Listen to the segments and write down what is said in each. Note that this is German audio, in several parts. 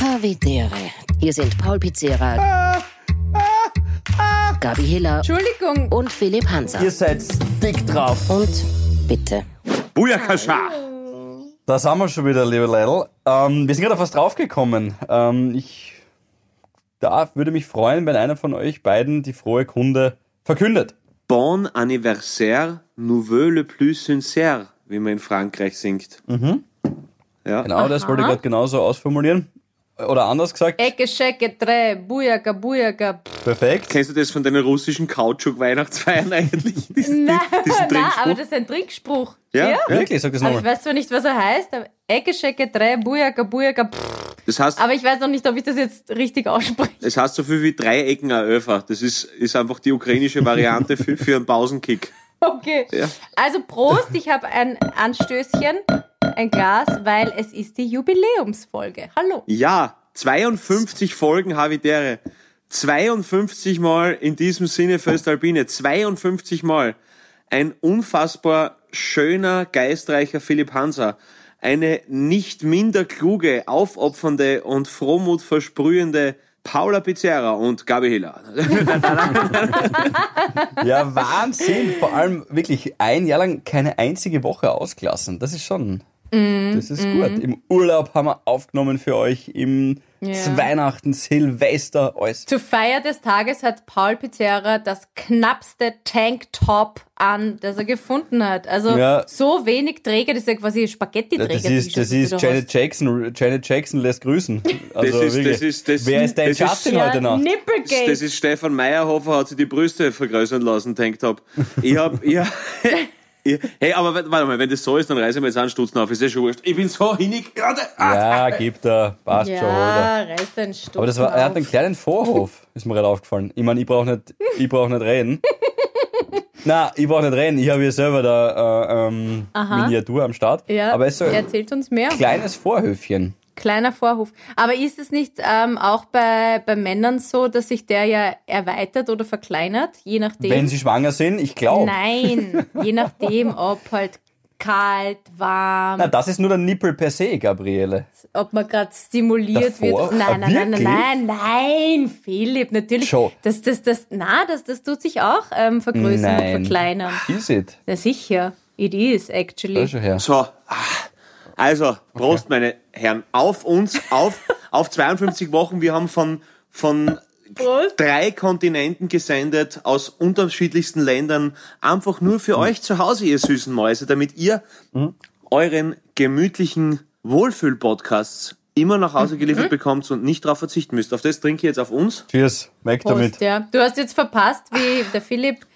Havidere. Hier sind Paul Pizzera, Gabi Hiller Entschuldigung. und Philipp Hanser. Ihr seid dick drauf. Und bitte. Booyakascha! Da sind wir schon wieder, liebe Leidl. Ähm, wir sind gerade auf was draufgekommen. Ähm, ich da würde mich freuen, wenn einer von euch beiden die frohe Kunde verkündet. Bon anniversaire, nouveau le plus sincère, wie man in Frankreich singt. Ja. Genau, das wollte ich gerade genauso ausformulieren. Oder anders gesagt, Ecke, Schecke, Dreh, Bujaka, Bujaka. Perfekt. Kennst du das von deinen russischen Kautschuk-Weihnachtsfeiern eigentlich? Diesen, Nein, diesen nein, aber das ist ein Trinkspruch. Ja, ja. Wirklich, sag das Aber ich nochmal. weiß zwar nicht, was er heißt, aber Ecke, Schecke, Dreh, Bujaka, Bujaka. Pff. Das heißt, Aber ich weiß noch nicht, ob ich das jetzt richtig ausspreche. es heißt so viel wie Dreiecken ein Öfer. Das ist, ist einfach die ukrainische Variante für, für einen Pausenkick. Okay. Ja. Also Prost, ich habe ein Anstößchen, ein Glas, weil es ist die Jubiläumsfolge. Hallo. Ja, 52 Folgen Havidere. 52 Mal in diesem Sinne Föstalpine. 52 Mal. Ein unfassbar schöner, geistreicher Philipp Hanser. Eine nicht minder kluge, aufopfernde und Frohmut versprühende Paula Pizzerra und Gabi Hiller. Ja, Wahnsinn. Vor allem wirklich ein Jahr lang keine einzige Woche ausgelassen. Das ist schon. Mhm. Das ist gut. Im Urlaub haben wir aufgenommen für euch. Im Ja. Weihnachten, Silvester, alles. Zur Feier des Tages hat Paul Pizzerra das knappste Tanktop an, das er gefunden hat. Also Ja. so wenig Träger, das ist ja quasi Spaghetti-Träger. Das ist, das ist Janet hast. Jackson. Janet Jackson lässt grüßen. Also ist- wirklich. das ist- das- Wer ist dein das ist- Justin Ja, heute Nacht? Nipplegate. Das ist Stefan Meyerhofer, hat sich die Brüste vergrößern lassen, denkt hab. Ich hab, ich, ich, hey, aber warte mal, wenn das so ist, dann reiße ich mir jetzt einen Stutzen auf, ist ja schon wurscht. Ich bin so hinig gerade. Ah. Ja, gibt er. Passt schon, oder? Ja, reißt einen Stuhl Aber das war, er hat einen kleinen Vorhof, ist mir gerade aufgefallen. Ich meine, ich brauche nicht, ich brauch nicht reden. Na, ich brauche nicht reden. Ich habe hier selber da äh, ähm. Miniatur am Start. Ja, Aber es ist so ein erzählt uns mehr. kleines Vorhöfchen. Kleiner Vorhof. Aber ist es nicht ähm, auch bei, bei Männern so, dass sich der ja erweitert oder verkleinert, je nachdem? Wenn sie schwanger sind, ich glaube. Nein, je nachdem, ob halt kalt, warm, Na, das ist nur der Nippel per se, Gabriele. ob man gerade stimuliert Davor? wird. Nein, nein, nein, nein, nein, nein, Philipp, natürlich. Schon. Das, das, das, na, das, das tut sich auch ähm, vergrößern Nein. und verkleinern. Is it? Ja, sicher. It is, actually. Da schon her. So, ah. Also, Prost, meine Herren, auf uns, auf, auf 52 Wochen. Wir haben von, von Prost. drei Kontinenten gesendet, aus unterschiedlichsten Ländern, einfach nur für euch zu Hause, ihr süßen Mäuse, damit ihr euren gemütlichen Wohlfühl-Podcasts immer nach Hause geliefert bekommt und nicht darauf verzichten müsst. Auf das trinke ich jetzt auf uns. Cheers. Weg damit. Prost, ja. Du hast jetzt verpasst, wie der Philipp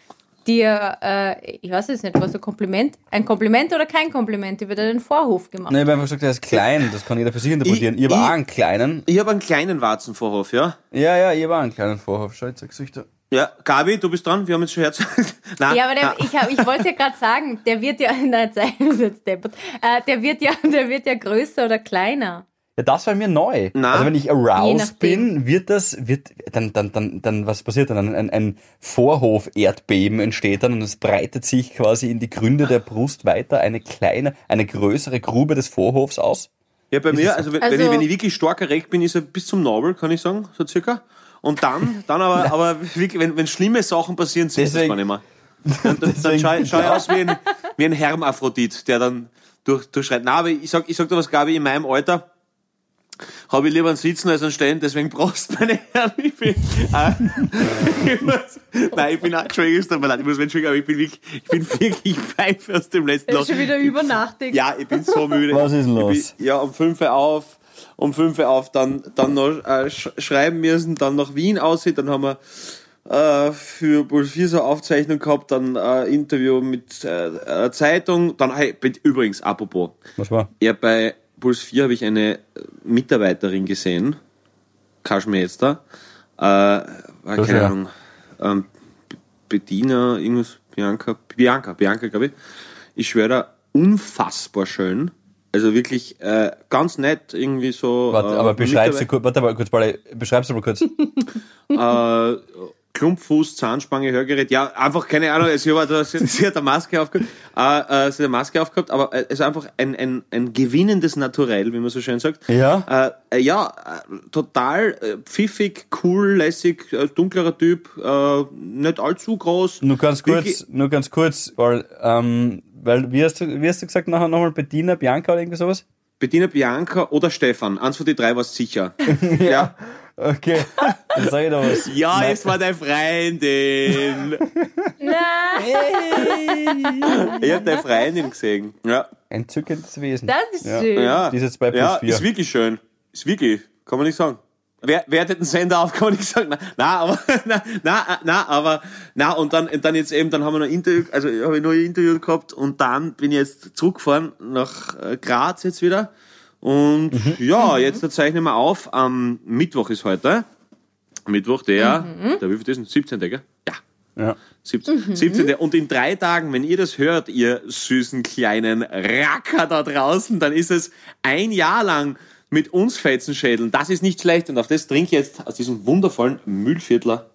dir, äh, ich weiß jetzt nicht, was ein Kompliment, ein Kompliment oder kein Kompliment über deinen Vorhof gemacht. Nein, ich habe einfach gesagt, er ist klein. Das kann jeder für sich interpretieren. Ich, Ich- habe auch ich- einen kleinen. Ich habe einen kleinen Warzenvorhof, ja? Ja, ja, ich habe auch einen kleinen Vorhof. Schau, jetzt sag's euch da. Ja, Gabi, du bist dran. Wir haben jetzt schon Herz. Nein, Ja, aber der, ich, hab, ich wollte ja gerade sagen, der wird ja, nein, jetzt deppert, äh, der wird ja, der wird ja größer oder kleiner. Ja, das war mir neu. Na, also wenn ich aroused bin, wird das, wird, dann, dann, dann, dann, was passiert dann? Ein, ein, Vorhof-Erdbeben entsteht dann und es breitet sich quasi in die Gründe der Brust weiter eine kleine, eine größere Grube des Vorhofs aus. Ja, bei mir, also, wenn, Also- wenn, ich, wenn ich wirklich stark erregt bin, ist er bis zum Nabel, kann ich sagen, so circa. Und dann, dann aber, aber wirklich, wenn, wenn schlimme Sachen passieren, sieht das gar nicht mehr. Dann, dann, dann schaue schau ich aus wie ein, wie ein Hermaphrodit, der dann durch, durchschreit. Na, aber ich sag, ich sag dir was, Gabi, in meinem Alter habe ich lieber einen Sitzen als einen Stehen, deswegen Prost, meine Herren. Ich bin, äh, ich muss, nein, ich bin auch, Entschuldigung, es tut mir leid, ich muss mich entschuldigen, aber ich bin wirklich, ich bin wirklich pfeife aus dem letzten Loch. ist schon wieder übernachtigt. Ja, ich bin so müde. Was ist denn los? Bin, ja, um 5 Uhr auf, um 5 Uhr auf, dann, dann noch äh, sch schreiben müssen, dann nach Wien aussieht, dann haben wir äh, für Puls 4 so eine Aufzeichnung gehabt, dann äh, Interview mit äh, einer Zeitung, dann, hey, übrigens, apropos, Was war? ja, bei Puls 4 habe ich eine Mitarbeiterin gesehen, Kaschmir jetzt da, äh, war, keine ja. Ahnung, ähm, Bettina, irgendwas, Bianca, Bianca, Bianca, glaube ich. Ich schwöre da, unfassbar schön. Also wirklich äh, ganz nett, irgendwie so. Warte, äh, aber beschreib's Mitarbeit- dir kurz, warte mal kurz, Pauli, beschreib's dir mal kurz. äh, Klumpfuß, Zahnspange, Hörgerät, ja, einfach keine Ahnung, sie hat, sie, sie hat eine Maske aufgehabt, äh, äh, sie hat eine Maske aufgehabt, aber äh, es ist einfach ein, ein, ein gewinnendes Naturell, wie man so schön sagt. Ja. Äh, äh, ja, äh, total äh, pfiffig, cool, lässig, äh, dunklerer Typ, äh, nicht allzu groß. Nur ganz kurz, Wirklich- nur ganz kurz, weil, ähm, weil, wie hast du, wie hast du gesagt, nachher nochmal Bettina, Bianca oder irgendwie sowas? Bettina Bianca oder Stefan, eins von die drei war es sicher. ja. Okay, dann sag ich da was. Ja, Nein. es war deine Freundin. Nein, Ich hab deine Freundin gesehen. Ja. Entzückendes Wesen. das ist Ja. schön. Ja. Diese zwei plus ja, vier. ist wirklich schön. Ist wirklich, kann man nicht sagen. Wer, wer hat den Sender auf, kann man nicht sagen. Na, na aber, na, na, na, aber, na, und dann, und dann jetzt eben, dann haben wir noch ein Interview, also habe ich noch ein Interview gehabt und dann bin ich jetzt zurückgefahren nach äh, Graz jetzt wieder. Und Mhm. ja, jetzt zeichnen wir auf. Am Mittwoch ist heute. Mittwoch, der, der wie viel ist denn? 17. Gell? Ja. Ja. 17. 17. Und in drei Tagen, wenn ihr das hört, ihr süßen kleinen Racker da draußen, dann ist es ein Jahr lang mit uns Fetzenschädeln. Das ist nicht schlecht. Und auf das trinke ich jetzt aus diesem wundervollen Mühlviertler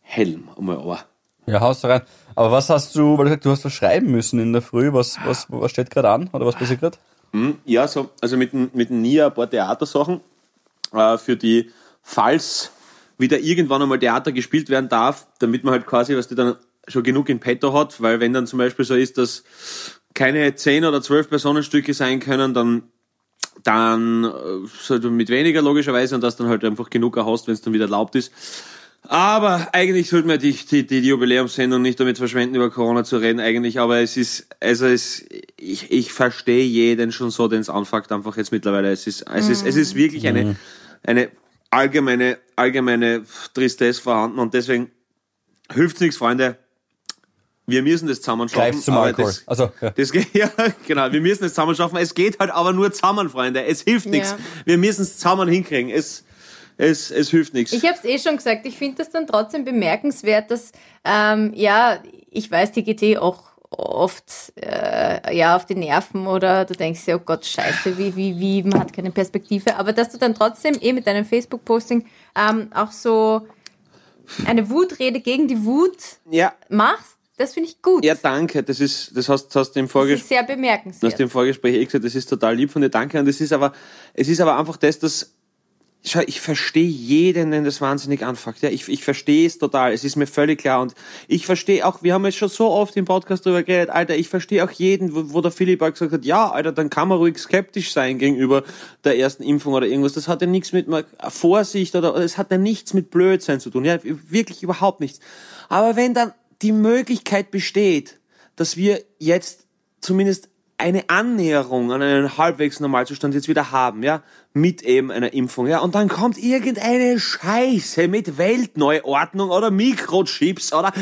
Helm. Einmal aber. Ja, haust rein. Aber was hast du, weil du du hast was schreiben müssen in der Früh, was, was, was steht gerade an? Oder was passiert gerade? Ja, so, also mit, mit dem NIA ein paar Theatersachen, äh, für die, falls wieder irgendwann einmal Theater gespielt werden darf, damit man halt quasi, was die dann schon genug in petto hat, weil wenn dann zum Beispiel so ist, dass keine zehn oder zwölf Personenstücke sein können, dann dann äh, mit weniger logischerweise und dass dann halt einfach genug hast, wenn es dann wieder erlaubt ist. Aber eigentlich sollten wir die, die, die Jubiläumssendung nicht damit verschwenden, über Corona zu reden, eigentlich. Aber es ist, also es, ich, ich verstehe jeden schon so, den es anfuckt, einfach jetzt mittlerweile. Es ist, es ist, es ist wirklich eine, eine allgemeine, allgemeine Tristesse vorhanden und deswegen hilft's nichts, Freunde. Wir müssen das zusammen schaffen. Greifst zum aber Alkohol. Das, Also, ja. das ja, genau. Wir müssen es zusammen schaffen. Es geht halt aber nur zusammen, Freunde. Es hilft nichts. Ja. Wir müssen es zusammen hinkriegen. Es, es, es hilft nichts. Ich habe es eh schon gesagt, ich finde das dann trotzdem bemerkenswert, dass, ähm, ja, ich weiß, die eh auch oft äh, ja auf die Nerven oder du denkst dir, oh Gott, scheiße, wie, wie, wie, man hat keine Perspektive. Aber dass du dann trotzdem eh mit deinem Facebook-Posting ähm, auch so eine Wutrede gegen die Wut Ja, machst, das finde ich gut. ja, danke. Das ist, das hast, hast du im Vorgespräch sehr Du hast bemerkenswert. im Vorgespräch eh gesagt, das ist total lieb von dir, danke. Und es ist aber, es ist aber einfach das, dass, ich verstehe jeden, den das wahnsinnig anfuckt. Ja, ich, ich verstehe es total. Es ist mir völlig klar. Und ich verstehe auch, wir haben jetzt schon so oft im Podcast darüber geredet, Alter, ich verstehe auch jeden, wo, wo der Philipp auch gesagt hat, ja, Alter, dann kann man ruhig skeptisch sein gegenüber der ersten Impfung oder irgendwas. Das hat ja nichts mit Vorsicht oder es hat ja nichts mit Blödsinn zu tun. Ja, wirklich überhaupt nichts. Aber wenn dann die Möglichkeit besteht, dass wir jetzt zumindest eine Annäherung an einen halbwegs Normalzustand jetzt wieder haben, ja, mit eben einer Impfung, ja, und dann kommt irgendeine Scheiße mit Weltneuordnung oder Mikrochips oder,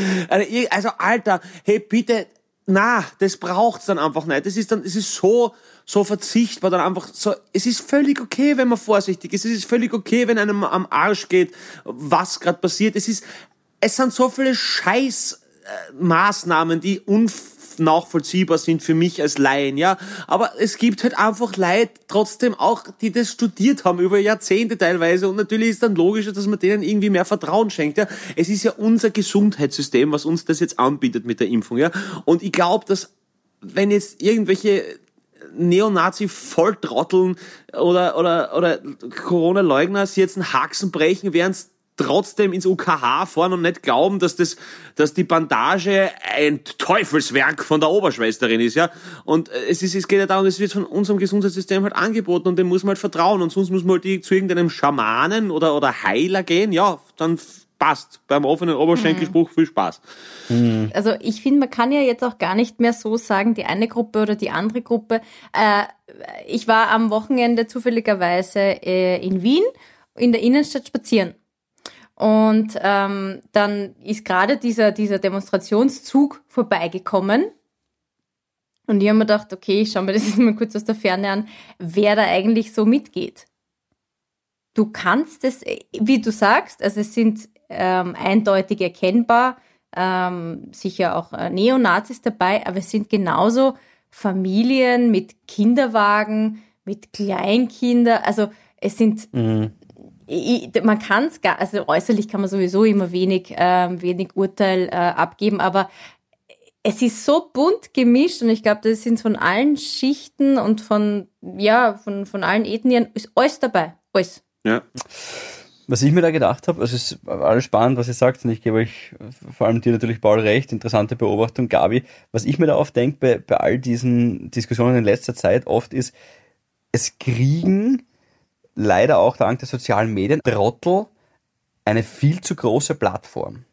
also Alter, hey, bitte, na, das braucht's dann einfach nicht. Das ist dann, es ist so, so verzichtbar dann einfach so, es ist völlig okay, wenn man vorsichtig ist. Es ist völlig okay, wenn einem am Arsch geht, was gerade passiert. Es ist, es sind so viele Scheiß, äh, Maßnahmen, die unnachvollziehbar sind für mich als Laien, ja. Aber es gibt halt einfach Leute trotzdem auch, die das studiert haben über Jahrzehnte teilweise und natürlich ist dann logischer, dass man denen irgendwie mehr Vertrauen schenkt, ja. Es ist ja unser Gesundheitssystem, was uns das jetzt anbietet mit der Impfung, ja. Und ich glaube, dass wenn jetzt irgendwelche Neonazi-Volltrotteln oder, oder, oder Corona-Leugner sie jetzt einen Haxen brechen, während trotzdem ins UKH fahren und nicht glauben, dass das, dass die Bandage ein Teufelswerk von der Oberschwesterin ist, ja. Und äh, es ist, es geht ja darum, es wird von unserem Gesundheitssystem halt angeboten und dem muss man halt vertrauen und sonst muss man halt die- zu irgendeinem Schamanen oder, oder Heiler gehen, ja, dann passt. Beim offenen Oberschenkelspruch viel Spaß. Also ich finde, man kann ja jetzt auch gar nicht mehr so sagen, die eine Gruppe oder die andere Gruppe. Äh, ich war am Wochenende zufälligerweise äh, in Wien in der Innenstadt spazieren. Und ähm, dann ist gerade dieser, dieser Demonstrationszug vorbeigekommen. Und ich habe mir gedacht, okay, ich schaue mir das jetzt mal kurz aus der Ferne an, wer da eigentlich so mitgeht. Du kannst es, wie du sagst, also es sind ähm, eindeutig erkennbar, ähm, sicher auch äh, Neonazis dabei, aber es sind genauso Familien mit Kinderwagen, mit Kleinkindern, also es sind, ich, man kann es gar, also äußerlich kann man sowieso immer wenig, äh, wenig Urteil äh, abgeben, aber es ist so bunt gemischt und ich glaube, das sind von allen Schichten und von, ja, von, von allen Ethnien, ist alles dabei. Alles. Ja. Was ich mir da gedacht habe, also es ist alles spannend, was ihr sagt, und ich gebe euch vor allem dir natürlich Paul recht, interessante Beobachtung, Gabi. Was ich mir da oft denke bei, bei all diesen Diskussionen in letzter Zeit oft ist, es kriegen leider auch dank der sozialen Medien Trottel eine viel zu große Plattform.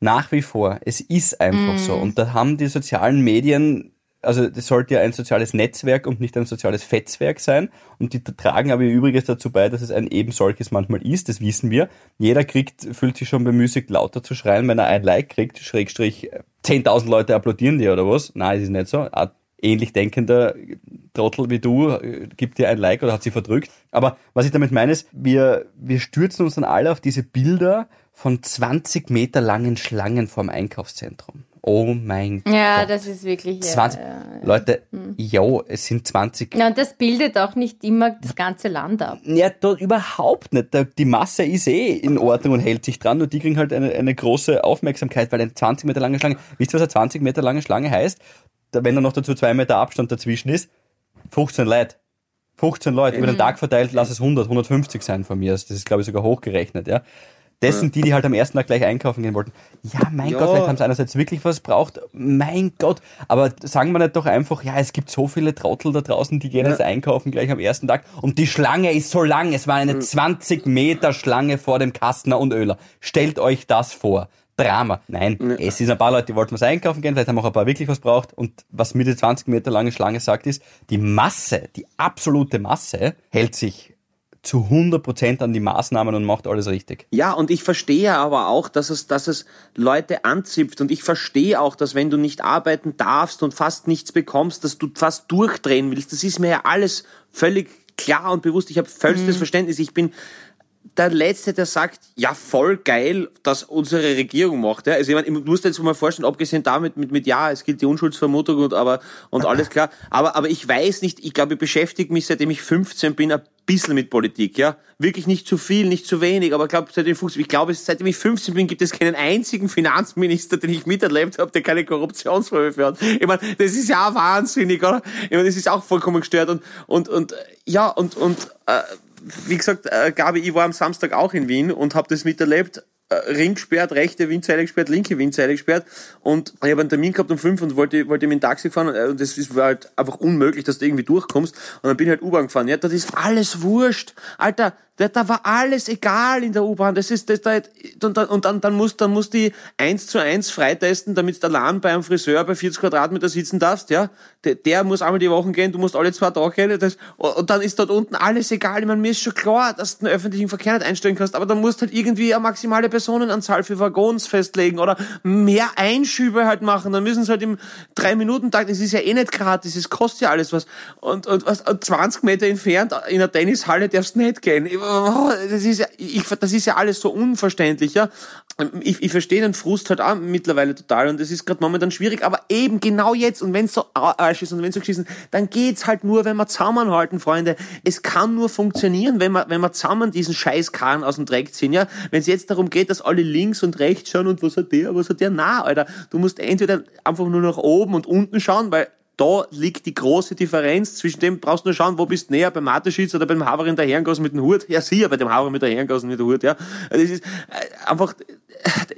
Nach wie vor. Es ist einfach mm. so. Und da haben die sozialen Medien also das sollte ja ein soziales Netzwerk und nicht ein soziales Fetzwerk sein. Und die tragen aber übrigens dazu bei, dass es ein eben solches manchmal ist, das wissen wir. Jeder kriegt, fühlt sich schon bemüßigt, lauter zu schreien, wenn er ein Like kriegt, Schrägstrich 10.000 Leute applaudieren dir oder was. Nein, es ist nicht so. Ähnlich denkender Trottel wie du äh, gibt dir ein Like oder hat sie verdrückt. Aber was ich damit meine ist, wir, wir stürzen uns dann alle auf diese Bilder von 20 Meter langen Schlangen vorm Einkaufszentrum. Oh mein Gott. Ja, das ist wirklich. 20. Ja, ja, Leute, hm. jo, es sind 20. Ja, und das bildet auch nicht immer das ganze Land ab. Ja, dort überhaupt nicht. Die Masse ist eh in Ordnung und hält sich dran, nur die kriegen halt eine, eine große Aufmerksamkeit, weil eine 20 Meter lange Schlange, wisst ihr, was eine 20 Meter lange Schlange heißt? Wenn da noch dazu zwei Meter Abstand dazwischen ist, 15 Leute. 15 Leute, mhm. über den Tag verteilt, lass es 100, 150 sein von mir. Das ist, glaube ich, sogar hochgerechnet, ja. Das sind die, die halt am ersten Tag gleich einkaufen gehen wollten. Ja, mein ja. Gott, vielleicht haben sie einerseits wirklich was braucht. Mein Gott. Aber sagen wir nicht doch einfach, ja, es gibt so viele Trottel da draußen, die gehen ja. jetzt einkaufen gleich am ersten Tag. Und die Schlange ist so lang. Es war eine mhm. 20 Meter Schlange vor dem Kastner und Öler. Stellt euch das vor. Drama. Nein, ja. es sind ein paar Leute, die wollten was einkaufen gehen, vielleicht haben auch ein paar wirklich was braucht. Und was mir die 20 Meter lange Schlange sagt, ist, die Masse, die absolute Masse hält sich zu 100% an die Maßnahmen und macht alles richtig. Ja, und ich verstehe aber auch, dass es, dass es Leute anzipft und ich verstehe auch, dass wenn du nicht arbeiten darfst und fast nichts bekommst, dass du fast durchdrehen willst. Das ist mir ja alles völlig klar und bewusst. Ich habe vollstes mhm. Verständnis. Ich bin der Letzte, der sagt, ja, voll geil, dass unsere Regierung macht. Ja? Also ich, meine, ich muss dir jetzt mal vorstellen, abgesehen damit, mit, mit ja, es gilt die Unschuldsvermutung und aber und alles klar. Aber, aber ich weiß nicht, ich glaube, ich beschäftige mich, seitdem ich 15 bin, ein bisschen mit Politik, ja. Wirklich nicht zu viel, nicht zu wenig, aber ich glaube, seitdem ich, 15, ich glaube, seitdem ich 15 bin, gibt es keinen einzigen Finanzminister, den ich miterlebt habe, der keine Korruptionsvorwürfe hat. Ich meine, das ist ja auch wahnsinnig, oder? Ich meine, das ist auch vollkommen gestört und, und, und, ja, und, und, äh, wie gesagt, äh, Gabi, ich war am Samstag auch in Wien und habe das miterlebt. Äh, Ring gesperrt, rechte Windseile gesperrt, linke Windseile gesperrt und ich habe einen Termin gehabt um fünf und wollte, wollte mit dem Taxi fahren und äh, das ist, halt einfach unmöglich, dass du irgendwie durchkommst und dann bin ich halt U-Bahn gefahren. Ja, das ist alles wurscht. Alter, da, war alles egal in der U-Bahn. Das ist, das da, und, dann, und dann, dann muss, dann muss die eins zu eins freitesten, damit du allein bei einem Friseur bei 40 Quadratmeter sitzen darfst, ja. Der, der muss einmal die Woche gehen, du musst alle zwei Tage gehen, das, und dann ist dort unten alles egal. Ich meine, mir ist schon klar, dass du den öffentlichen Verkehr nicht einstellen kannst, aber dann musst halt irgendwie eine maximale Personenanzahl für Waggons festlegen oder mehr Einschübe halt machen. Dann müssen sie halt im drei Minuten Tag, das ist ja eh nicht gratis, es kostet ja alles was. Und, und, und 20 Meter entfernt in einer Tennishalle darfst du nicht gehen das ist ja, ich, das ist ja alles so unverständlich, ja. Ich, ich verstehe den Frust halt auch mittlerweile total und das ist gerade momentan schwierig, aber eben genau jetzt und wenn es so Arsch ist und wenn es so geschissen, dann geht's halt nur, wenn wir zusammenhalten, Freunde. Es kann nur funktionieren, wenn wir, wenn wir zusammen diesen Scheißkahn aus dem Dreck ziehen, ja. Wenn es jetzt darum geht, dass alle links und rechts schauen und was hat der, was hat der, na, Alter. Du musst entweder einfach nur nach oben und unten schauen, weil da liegt die große Differenz. Zwischen dem brauchst du nur schauen, wo bist du näher, beim Mateschitz oder beim Haverin der Herrengassen mit dem Hut. Ja, sicher, bei dem Haverin mit der Herrengassen mit dem Hut, ja. Das ist äh, einfach,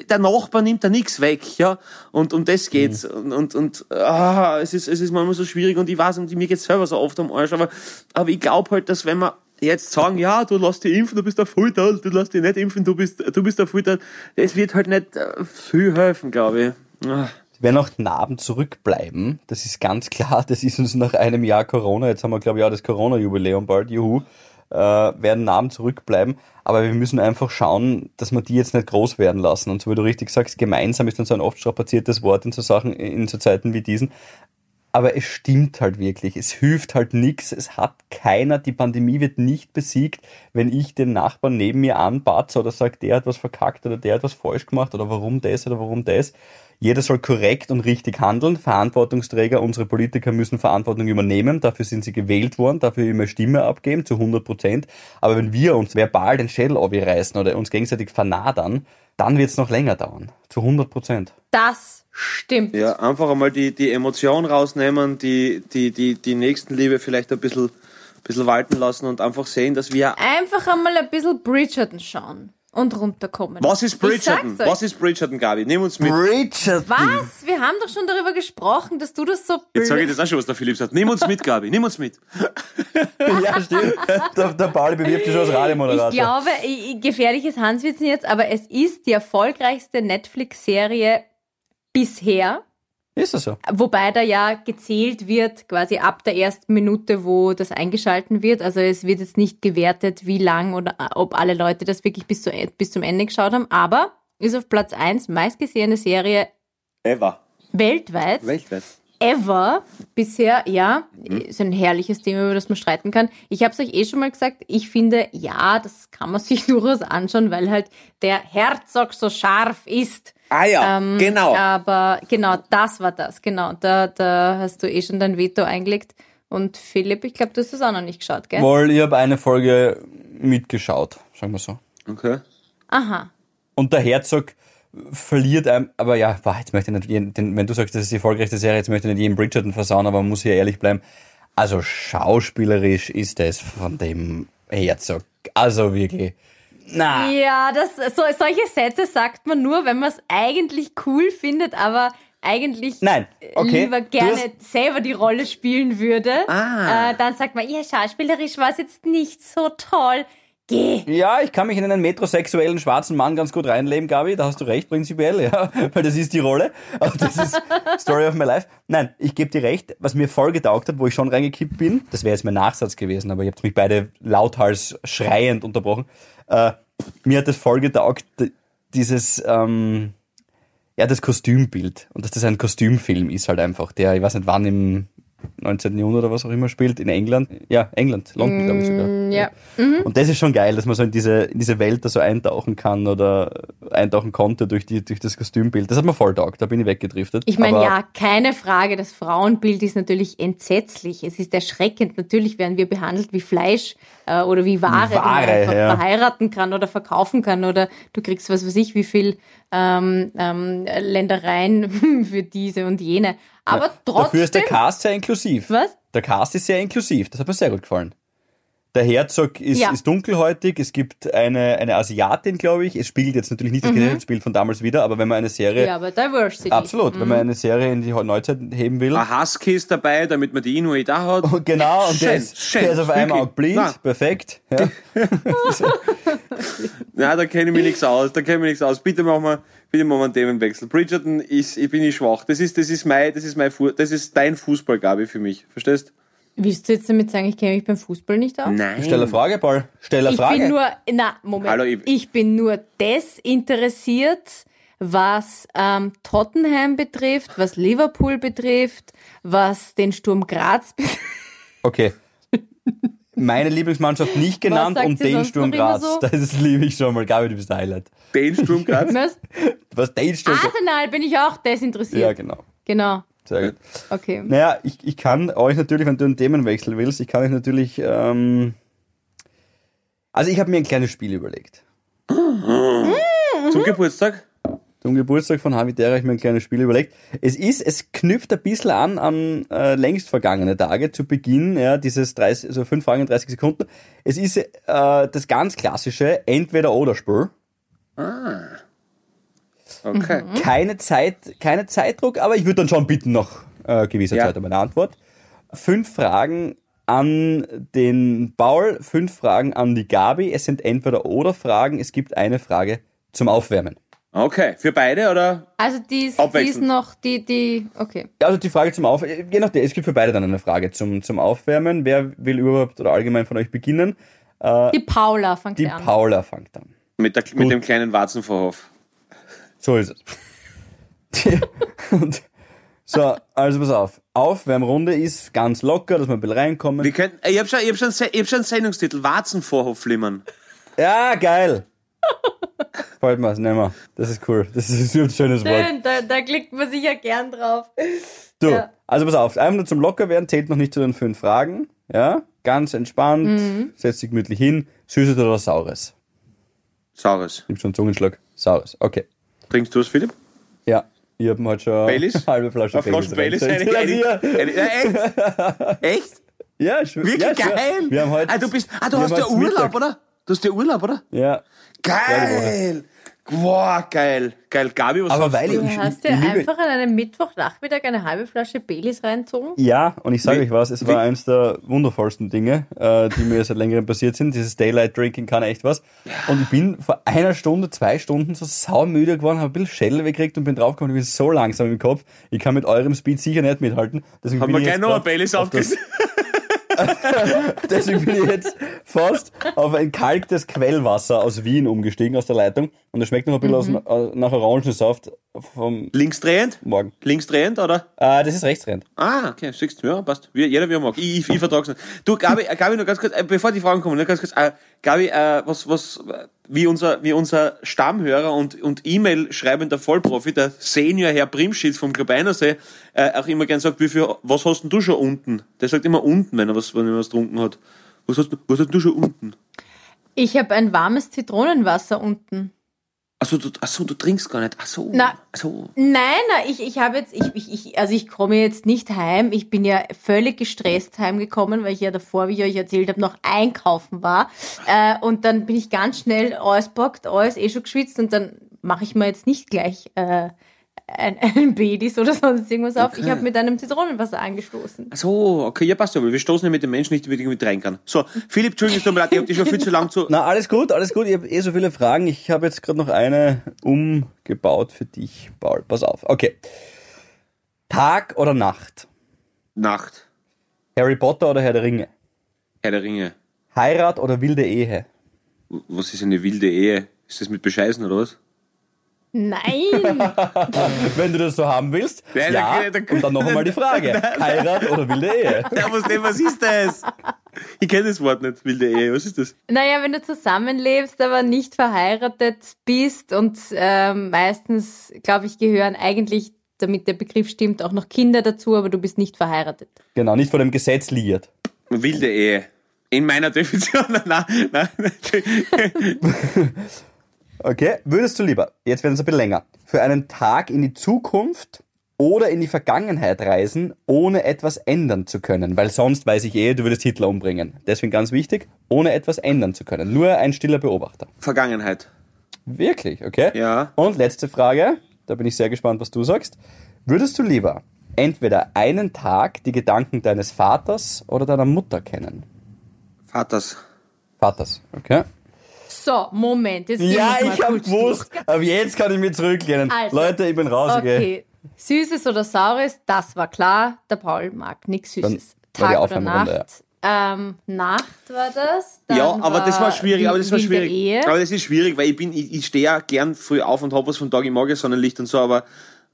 der Nachbar nimmt da nichts weg, ja. Und um das geht's. Mhm. Und, und, und ah, es, ist, es ist manchmal so schwierig und ich weiß, und mir geht's selber so oft am Arsch, aber, aber ich glaube halt, dass wenn man jetzt sagen, ja, du lass dich impfen, du bist der Vollteil, du lass dich nicht impfen, du bist, du bist der Vollteil, das wird halt nicht äh, viel helfen, glaube ich. Ah werden auch Narben zurückbleiben. Das ist ganz klar. Das ist uns nach einem Jahr Corona, jetzt haben wir, glaube ich, auch das Corona-Jubiläum bald, juhu, äh, werden Narben zurückbleiben. Aber wir müssen einfach schauen, dass wir die jetzt nicht groß werden lassen. Und so wie du richtig sagst, gemeinsam ist dann so ein oft strapaziertes Wort in so Sachen, in so Zeiten wie diesen. aber es stimmt halt wirklich. Es hilft halt nichts. Es hat keiner. Die Pandemie wird nicht besiegt, wenn ich den Nachbarn neben mir anbatze oder sage, der hat was verkackt oder der hat was falsch gemacht oder warum das oder warum das. Jeder soll korrekt und richtig handeln. Verantwortungsträger, unsere Politiker müssen Verantwortung übernehmen. Dafür sind sie gewählt worden, dafür immer Stimme abgeben, zu 100 Prozent. Aber wenn wir uns verbal den Schädel reißen oder uns gegenseitig vernadern, dann wird es noch länger dauern. Zu 100 Prozent. Das stimmt. Ja, einfach einmal die, die Emotion rausnehmen, die, die, die, die Nächstenliebe vielleicht ein bisschen, bisschen walten lassen und einfach sehen, dass wir. Einfach einmal ein bisschen Bridgerton schauen und runterkommen. Was ist Bridgerton? Was ist Bridgerton, Gabi? Nimm uns mit. Richard! Was? Wir haben doch schon darüber gesprochen, dass du das so Jetzt sage ich das auch schon, was der Philipp sagt. Nimm uns mit, Gabi. Nimm uns mit. Ja, stimmt. Der, der Pauli bewirbt sich schon als Radiomoderator. Ich glaube, ich- ich- gefährliches Hanswitzen jetzt, aber es ist die erfolgreichste Netflix-Serie bisher. Ist das so? Wobei da ja gezählt wird, quasi ab der ersten Minute, wo das eingeschalten wird. Also es wird jetzt nicht gewertet, wie lang oder ob alle Leute das wirklich bis, zu, bis zum Ende geschaut haben. Aber ist auf Platz 1 meistgesehene Serie Ever. weltweit. Weltweit. ever bisher, ja, Mhm. ist ein herrliches Thema, über das man streiten kann. Ich habe es euch eh schon mal gesagt, ich finde, ja, das kann man sich durchaus anschauen, weil halt der Herzog so scharf ist. Ah ja, Ähm, genau. Aber genau, das war das, genau. Da, da hast du eh schon dein Veto eingelegt. Und Philipp, ich glaube, du hast das auch noch nicht geschaut, gell? Wohl, ich habe eine Folge mitgeschaut, sagen wir so. Okay. Aha. Und der Herzog verliert einem, aber ja, boah, jetzt möchte ich nicht, jeden, den, wenn du sagst, das ist die erfolgreichste Serie, jetzt möchte ich nicht jeden Bridgerton versauen, aber man muss hier ehrlich bleiben. Also schauspielerisch ist es von dem Herzog. Also wirklich. Na, Ja, das, so, solche Sätze sagt man nur, wenn man es eigentlich cool findet, aber eigentlich Nein, okay. lieber gerne hast- selber die Rolle spielen würde. Ah. Äh, dann sagt man, ja, schauspielerisch war es jetzt nicht so toll. Geh. Ja, ich kann mich in einen metrosexuellen schwarzen Mann ganz gut reinleben, Gabi. Da hast du recht, prinzipiell, ja. Weil das ist die Rolle. Aber das ist Story of my life. Nein, ich gebe dir recht, was mir voll getaugt hat, wo ich schon reingekippt bin, das wäre jetzt mein Nachsatz gewesen, aber ihr habt mich beide lauthals schreiend unterbrochen. Äh, mir hat das voll getaugt, dieses, ähm, ja, das Kostümbild. Und dass das ein Kostümfilm ist halt einfach, der, ich weiß nicht wann im 19. Jahrhundert oder was auch immer spielt, in England. Ja, England, London, glaube ich sogar. Mm, Ja. Und das ist schon geil, dass man so in diese, in diese Welt da so eintauchen kann oder eintauchen konnte durch, die, durch das Kostümbild. Das hat mir voll taugt, da bin ich weggedriftet. Ich meine, ja, keine Frage, das Frauenbild ist natürlich entsetzlich. Es ist erschreckend. Natürlich werden wir behandelt wie Fleisch äh, oder wie Ware, man Ware, einfach ja. verheiraten kann oder verkaufen kann oder du kriegst was weiß ich, wie viel ähm, ähm, Ländereien für diese und jene. Aber trotzdem. Dafür ist der Cast sehr inklusiv. Was? Der Cast ist sehr inklusiv, das hat mir sehr gut gefallen. Der Herzog ist, Ja. ist dunkelhäutig, es gibt eine, eine Asiatin, glaube ich. Es spiegelt jetzt natürlich nicht das Gesellschaftsbild von damals wieder, aber wenn man eine Serie, Mhm. ja, aber Diversity. absolut, wenn man eine Serie in die Neuzeit heben will, Ein Husky ist dabei, damit man die Inuit auch hat. Und genau, und der Schön, ist, schön, der ist auf wirklich. Auge blind, Na. perfekt. Ja. Na, da kenne ich mich nichts aus. Da kenne ich mich nichts aus. Bitte machen wir, bitte einen Themenwechsel. Bridgerton ist, ich bin nicht schwach. Das ist, das ist mein, das ist mein, Fu das ist dein Fußball, Gabi, für mich. Verstehst? Willst du jetzt damit sagen, ich kenne mich beim Fußball nicht aus? Nein. Stell eine Frage, Paul. Stell eine Ich Frage. bin nur, na, Moment. Hallo, ich, ich- bin nur desinteressiert, was ähm, Tottenham betrifft, was Liverpool betrifft, was den Sturm Graz betrifft. Okay. Meine Lieblingsmannschaft nicht genannt und den Sturm Graz. so? Das liebe ich schon mal. Gabi, du bist ein Highlight. Den Sturm Graz? Was? Was, den Sturm Graz? Arsenal bin ich auch desinteressiert. Ja, genau. Genau. Sehr gut. Okay. Naja, ich, ich kann euch natürlich, wenn du einen Themenwechsel willst, ich kann euch natürlich, ähm, also ich habe mir ein kleines Spiel überlegt. Zum Geburtstag? Zum Geburtstag von Havidera habe ich mir ein kleines Spiel überlegt. Es ist, es knüpft ein bisschen an an äh, längst vergangene Tage zu Beginn, ja, dieses 30, also 5 Fragen in 30 Sekunden. Es ist äh, das ganz klassische Entweder-Oder-Spiel. Okay. Mhm. Keine Zeit, keine Zeitdruck, aber ich würde dann schon bitten nach äh, gewisser Ja. Zeit um eine Antwort. Fünf Fragen an den Paul, fünf Fragen an die Gabi. Es sind entweder oder Fragen. Es gibt eine Frage zum Aufwärmen. Okay. Für beide oder? Also die ist, die ist noch die, die, okay. Also die Frage zum Aufwärmen, je nachdem, es gibt für beide dann eine Frage zum, zum Aufwärmen. Wer will überhaupt oder allgemein von euch beginnen? Die Paula fängt Die an. Paula fängt an. Mit, der, mit dem kleinen Warzenvorhof. So ist es. So, also pass auf. Aufwärmrunde ist ganz locker, dass wir ein bisschen reinkommen. Wir können, ich hab schon, ich hab schon, ich hab schon einen Sendungstitel, Warzenvorhof flimmern. Ja, geil. Freut mir, nehmen wir. Das ist cool. Das ist ein schönes Wort. Schön, da, da klickt man sicher gern drauf. Du, Ja. also pass auf, einfach nur zum Lockerwerden, zählt noch nicht zu den fünf Fragen. Ja, ganz entspannt, Mhm. setz dich gemütlich hin. Süßes oder Saures? Saures. Nimm schon einen Zungenschlag. Saures, okay. Trinkst du es, Philipp? Ja, ich hab heute schon Baileys? eine halbe Flasche Baileys? reingestellt. Eine, eine, eine, echt? Echt? Ja, schw- Wirklich ja, geil. Wir haben heute, ah, du bist, ah, du hast ja Urlaub, Mittag- oder? Du hast ja Urlaub, oder? Ja. Geil. Boah, geil. Geil. Gabi, was Aber hast weil du? Ich, hast dir einfach an einem Mittwochnachmittag eine halbe Flasche Baileys reinzogen. Ja, und ich sage euch was, es wie- war eins der wundervollsten Dinge, äh, die mir seit längerem passiert sind. Dieses Daylight Drinking kann echt was. Und ich bin vor einer Stunde, zwei Stunden so saumüde geworden, habe ein bisschen Schädel gekriegt und bin draufgekommen, ich bin so langsam im Kopf. Ich kann mit eurem Speed sicher nicht mithalten. Deswegen Haben bin wir ich gleich noch ein Baileys aufgesetzt? Deswegen bin ich jetzt fast auf ein kalktes Quellwasser aus Wien umgestiegen, aus der Leitung. Und es schmeckt noch ein bisschen Mhm. aus, nach Orangensaft vom Linksdrehend? Morgen. Linksdrehend, oder? Äh, das ist rechtsrennt. Ah, okay, siehst du, ja, passt. Wie, jeder wie er mag. Ich, ich, ich vertrag's nicht. Du, Gabi, äh, Gabi, nur ganz kurz, äh, bevor die Fragen kommen, nur ganz kurz, äh, Gabi, äh, was, was, äh, wie unser, wie unser Stammhörer und, und E-Mail-schreibender Vollprofi, der Senior Herr Primschitz vom Club äh, auch immer gern sagt, wie viel, was hast denn du schon unten? Der sagt immer unten, wenn er was, wenn er was getrunken hat. Was hast was hast du schon unten? Ich habe ein warmes Zitronenwasser unten. Achso, du, ach so, du trinkst gar nicht. Ach so. Na. Ach so. Nein, na, ich, ich habe jetzt, ich, ich, ich, also ich komme jetzt nicht heim. Ich bin ja völlig gestresst heimgekommen, weil ich ja davor, wie ich euch erzählt habe, noch einkaufen war. Äh, und dann bin ich ganz schnell ausbockt, alles eh schon geschwitzt und dann mache ich mir jetzt nicht gleich äh, ein, Baileys oder sonst irgendwas auf. Ich habe mit einem Zitronenwasser angestoßen. Ach so, okay, ja, passt ja, weil wir stoßen ja mit dem Menschen nicht, der mit rein kann. So, Philipp, Entschuldigung, es tut mir leid, ich hab dich schon viel zu lang zu, Na, alles gut, alles gut. Ich habe eh so viele Fragen. Ich habe jetzt gerade noch eine umgebaut für dich, Paul. Pass auf. Okay. Tag oder Nacht? Nacht. Harry Potter oder Herr der Ringe? Herr der Ringe. Heirat oder wilde Ehe? Was ist eine wilde Ehe? Ist das mit Bescheißen oder was? Nein! Wenn du das so haben willst. Nein, ja. da- da- Und dann noch einmal die Frage. Heirat oder wilde Ehe? Ja, was, denn, was ist das? Ich kenne das Wort nicht, wilde Ehe. Was ist das? Naja, wenn du zusammenlebst, aber nicht verheiratet bist und ähm, meistens, glaube ich, gehören eigentlich, damit der Begriff stimmt, auch noch Kinder dazu, aber du bist nicht verheiratet. Genau, nicht vor dem Gesetz liiert. Wilde Ehe. In meiner Definition. Nein, nein, nein. Okay, würdest du lieber, jetzt werden es ein bisschen länger, für einen Tag in die Zukunft oder in die Vergangenheit reisen, ohne etwas ändern zu können? Weil sonst weiß ich eh, du würdest Hitler umbringen. Deswegen ganz wichtig, ohne etwas ändern zu können. Nur ein stiller Beobachter. Vergangenheit. Wirklich, okay? Ja. Und letzte Frage, da bin ich sehr gespannt, was du sagst. Würdest du lieber entweder einen Tag die Gedanken deines Vaters oder deiner Mutter kennen? Vaters. Vaters, okay? So, Moment, jetzt Ja, ich hab kurz gewusst, aber jetzt kann ich mich zurücklehnen. Also, Leute, ich bin raus, okay? Süßes oder Saures, das war klar. Der Paul mag nichts Süßes. Dann war die Tag oder Nacht. Ähm, Nacht war das. Dann Ja, aber das war schwierig, aber das war schwierig. Aber das ist schwierig, weil ich bin, ich, ich stehe ja gern früh auf und hab was vom Tag im Morgen, Sonnenlicht und so, aber,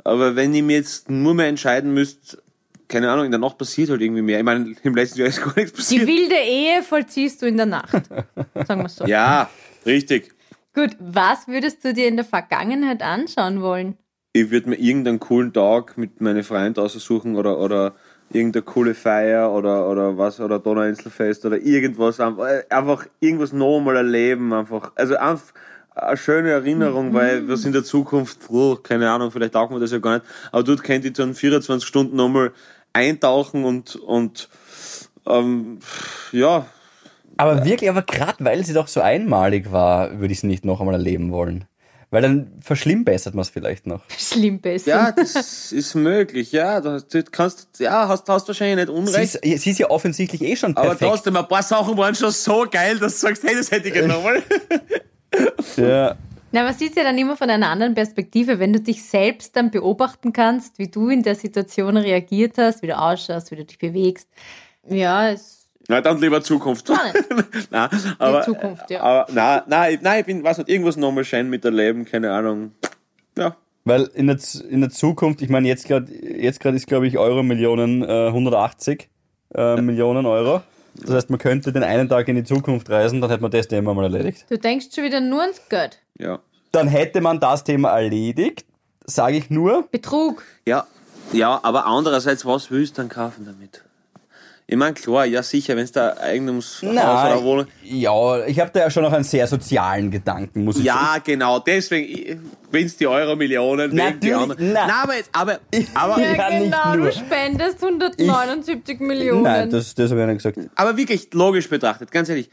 aber wenn ich mir jetzt nur mehr entscheiden müsste, keine Ahnung, in der Nacht passiert halt irgendwie mehr. Ich meine, im letzten Jahr ist gar nichts Die passiert. wilde Ehe vollziehst du in der Nacht. Sagen wir so. Ja, richtig. Gut, was würdest du dir in der Vergangenheit anschauen wollen? ich würde mir irgendeinen coolen Tag mit meinen Freunden aussuchen oder, oder irgendeine coole Feier oder, oder was, oder Donauinselfest oder irgendwas, einfach, einfach irgendwas nochmal erleben, einfach, also einfach eine schöne Erinnerung, weil was in der Zukunft, oh, keine Ahnung, vielleicht taugen wir das ja gar nicht, aber dort könnt ihr dann 24 Stunden nochmal eintauchen und, und, ähm, ja, Aber wirklich, aber gerade weil sie doch so einmalig war, würde ich sie nicht noch einmal erleben wollen. Weil dann verschlimmbessert man es vielleicht noch. Schlimm besser. ja, das ist möglich, ja, du hast- du kannst, ja, hast, hast wahrscheinlich nicht Sie Unrecht. ist, sie ist ja offensichtlich eh schon Aber perfekt. trotzdem, ein paar Sachen waren schon so geil, dass du sagst, hey, das hätte ich genommen. ja. Na, man sieht ja dann immer von einer anderen Perspektive, wenn du dich selbst dann beobachten kannst, wie du in der Situation reagiert hast, wie du ausschaust, wie du dich bewegst. Ja, es Na, dann lieber Zukunft. Nein, aber, Zukunft, ja. Aber, nein, nein, ich- nein, ich bin, weiß nicht, irgendwas nochmal schön mit erleben, keine Ahnung. Ja, Weil in der, in der Zukunft, ich meine, jetzt gerade jetzt grad ist, glaube ich, Euro Millionen äh, 180 äh, Millionen Euro. Das heißt, man könnte den einen Tag in die Zukunft reisen, dann hätte man das Thema mal erledigt. Du denkst schon wieder nur ans Geld. Ja. Dann hätte man das Thema erledigt, sage ich nur. Betrug. Ja, ja, aber andererseits, was willst du dann kaufen damit? Ich meine, klar, ja sicher, wenn es da Eigentumshaus oder Wohnung... ja, ich habe da ja schon noch einen sehr sozialen Gedanken, muss ich sagen. Ja, genau, deswegen, wenn es die Euro-Millionen wegen die Natürlich, anderen... na. Nein, aber jetzt, aber, aber, Ja, Ja, nicht genau, nur. du spendest 179 Millionen. Nein, das, das habe ich nicht gesagt. aber wirklich logisch betrachtet, ganz ehrlich,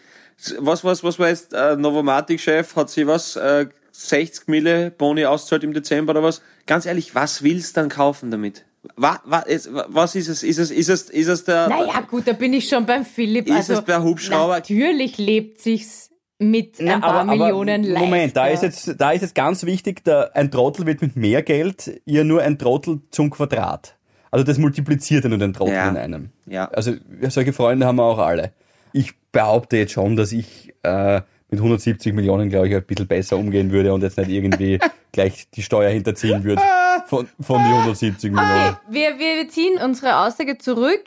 was, was, was war jetzt, äh, Novomatic-Chef, hat sie was, äh, 60 Mille Boni auszahlt im Dezember oder was? Ganz ehrlich, was willst du dann kaufen damit? Was, was, was ist es? Ist es, ist es, ist es der... Naja, gut, da bin ich schon beim Philipp. Ist also, es der Hubschrauber? Natürlich lebt sich's mit Na, ein paar Millionen leichter. Moment, da ist jetzt, da ist jetzt ganz wichtig, der, ein Trottel wird mit mehr Geld ihr nur ein Trottel zum Quadrat. Also das multipliziert ja nur den Trottel Ja. in einem. Ja. Also solche Freunde haben wir auch alle. Ich behaupte jetzt schon, dass ich äh, mit 170 Millionen, glaube ich, ein bisschen besser umgehen würde und jetzt nicht irgendwie gleich die Steuer hinterziehen würde von, von die 170 Okay, Millionen. wir, wir ziehen unsere Aussage zurück.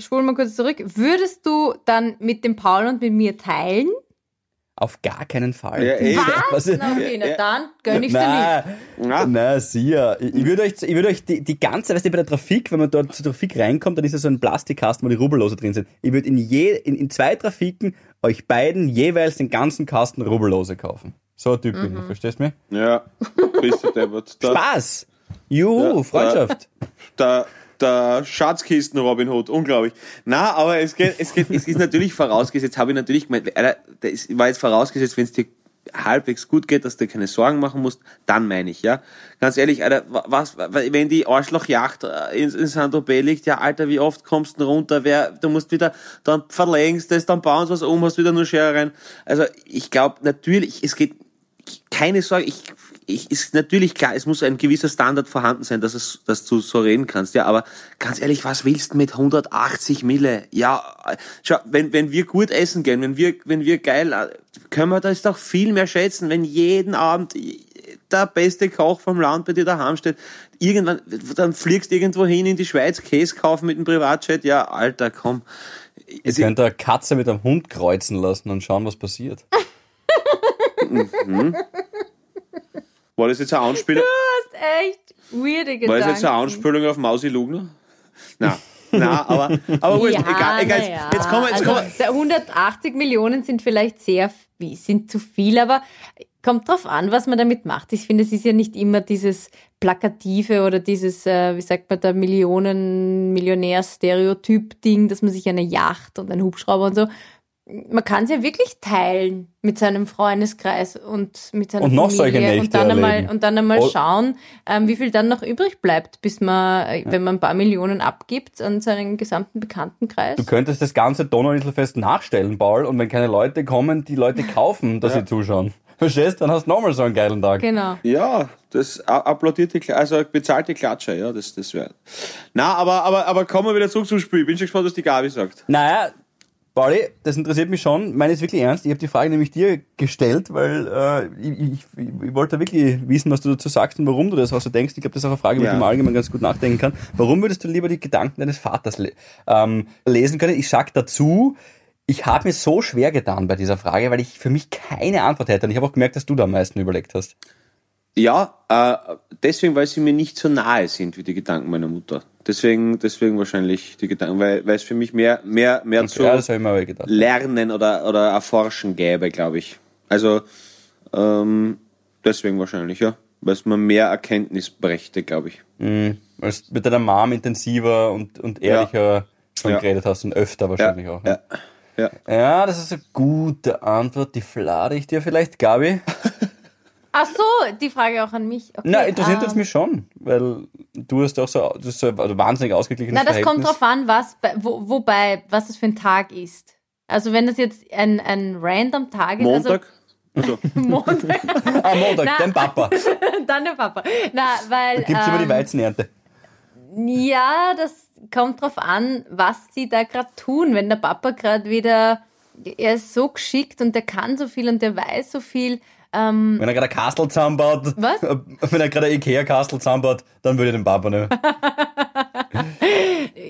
Spulen mal kurz zurück. Würdest du dann mit dem Paul und mit mir teilen? Auf gar keinen Fall. Ja, eh. Was? Was? Na, okay, na dann gönn ich's dir nicht. Nein, Ja. nein, sicher. Ich, ich würde euch, ich würde euch die, die ganze, weißt du, bei der Trafik, wenn man dort zur Trafik reinkommt, dann ist ja so ein Plastikkasten, wo die Rubellose drin sind. Ich würde in, je, in, in zwei Trafiken euch beiden jeweils den ganzen Kasten Rubellose kaufen. So ein Typ bin ich, verstehst du mich? Ja, bist du Spaß! Juhu, Ja, Freundschaft. der, der Schatzkisten Robin Hood, unglaublich. Na, aber es geht, es geht, es ist natürlich vorausgesetzt, habe ich natürlich gemeint, Alter, das war jetzt vorausgesetzt, wenn es dir halbwegs gut geht, dass du dir keine Sorgen machen musst, dann meine ich, ja. Ganz ehrlich, Alter, wa- was, wa- wenn die Arschlochjacht äh, in, in Saint-Tropez liegt, ja, Alter, wie oft kommst du runter, wer, du musst wieder, dann verlängst das, dann bauen sie was um, hast wieder nur Schere rein. Also, ich glaube, natürlich, es geht, keine Sorge, ich, ich, ist natürlich klar, es muss ein gewisser Standard vorhanden sein, dass, es, dass du so reden kannst, ja, aber ganz ehrlich, was willst du mit 180 Mille? Ja, äh, schau, wenn, wenn wir gut essen gehen, wenn wir, wenn wir geil, äh, können wir das doch viel mehr schätzen, wenn jeden Abend der beste Koch vom Land bei dir daheim steht, irgendwann, dann fliegst du irgendwo hin in die Schweiz, Käse kaufen mit dem Privatjet, ja, Alter, komm. Ihr könnt eine Katze mit einem Hund kreuzen lassen und schauen, was passiert. War das jetzt eine Anspielung? Das ist echt weirde Gedanken. War das jetzt eine Anspielung auf Mausi Lugner? Nein. Nein, aber, aber wurscht, ja, egal, egal. na ja. Jetzt kommen wir, jetzt also, kommen wir. der 180 Millionen sind vielleicht sehr, sind zu viel, aber kommt drauf an, was man damit macht. Ich finde, es ist ja nicht immer dieses plakative oder dieses, äh, wie sagt man, der Millionen, Millionär-Stereotyp-Ding, dass man sich eine Yacht und einen Hubschrauber und so. Man kann es ja wirklich teilen mit seinem Freundeskreis und mit seiner Und noch Familie solche Nächte und dann einmal erleben. und dann einmal Oh. schauen, ähm, wie viel dann noch übrig bleibt, bis man, äh, wenn man ein paar Millionen abgibt an seinen gesamten Bekanntenkreis. Du könntest das ganze Donauinselfest nachstellen, Paul, und wenn keine Leute kommen, die Leute kaufen, dass sie zuschauen. Verstehst? Dann hast du nochmal so einen geilen Tag. Genau. Ja, das applaudierte, also bezahlte Klatscher, ja, das, das wäre. Na, aber, aber, aber kommen wir wieder zurück zum Spiel. Bin schon gespannt, was die Gabi sagt. Naja, Pauli, das interessiert mich schon. Meine ist wirklich ernst. Ich habe die Frage nämlich dir gestellt, weil äh, ich, ich, ich wollte wirklich wissen, was du dazu sagst und warum du das auch so denkst. Ich glaube, das ist auch eine Frage, über Ja. die man allgemein ganz gut nachdenken kann. Warum würdest du lieber die Gedanken deines Vaters le ähm, lesen können? Ich sag dazu, ich habe mir so schwer getan bei dieser Frage, weil ich für mich keine Antwort hätte. Und ich habe auch gemerkt, dass du da am meisten überlegt hast. Ja, äh, deswegen, weil sie mir nicht so nahe sind wie die Gedanken meiner Mutter. Deswegen, deswegen wahrscheinlich die Gedanken, weil, weil es für mich mehr, mehr, mehr zu ja, aber gedacht. lernen oder, oder erforschen gäbe, glaube ich. Also, ähm, deswegen wahrscheinlich, ja. Weil es mir mehr Erkenntnis brächte, glaube ich. Mhm. Weil du mit deiner Mom intensiver und, und ehrlicher schon Ja. geredet hast und öfter wahrscheinlich auch. Ne? Ja. Ja. Ja, das ist eine gute Antwort. Die flade ich dir vielleicht, Gabi. Ach so, die Frage auch an mich. Okay, Na, interessiert ähm, jetzt mich schon, weil du hast auch so, du hast so also wahnsinnig ausgeglichenes Na, das kommt Verhältnis. drauf an, was, bei- wo, wobei, was das für ein Tag ist. Also wenn das jetzt ein, ein random Tag ist, Montag? Also, also Montag, Ah, Montag, Na. dein Papa. dann der Papa. Na, weil Gibt's immer die ähm, Weizenernte. Ja, das kommt drauf an, was sie da gerade tun. Wenn der Papa gerade wieder, er ist so geschickt und der kann so viel und der weiß so viel, ähm, Wenn er gerade ein Kastel zusammenbaut, Was? wenn er gerade ein Ikea-Kastel zusammenbaut, dann würde ich den Papa nehmen.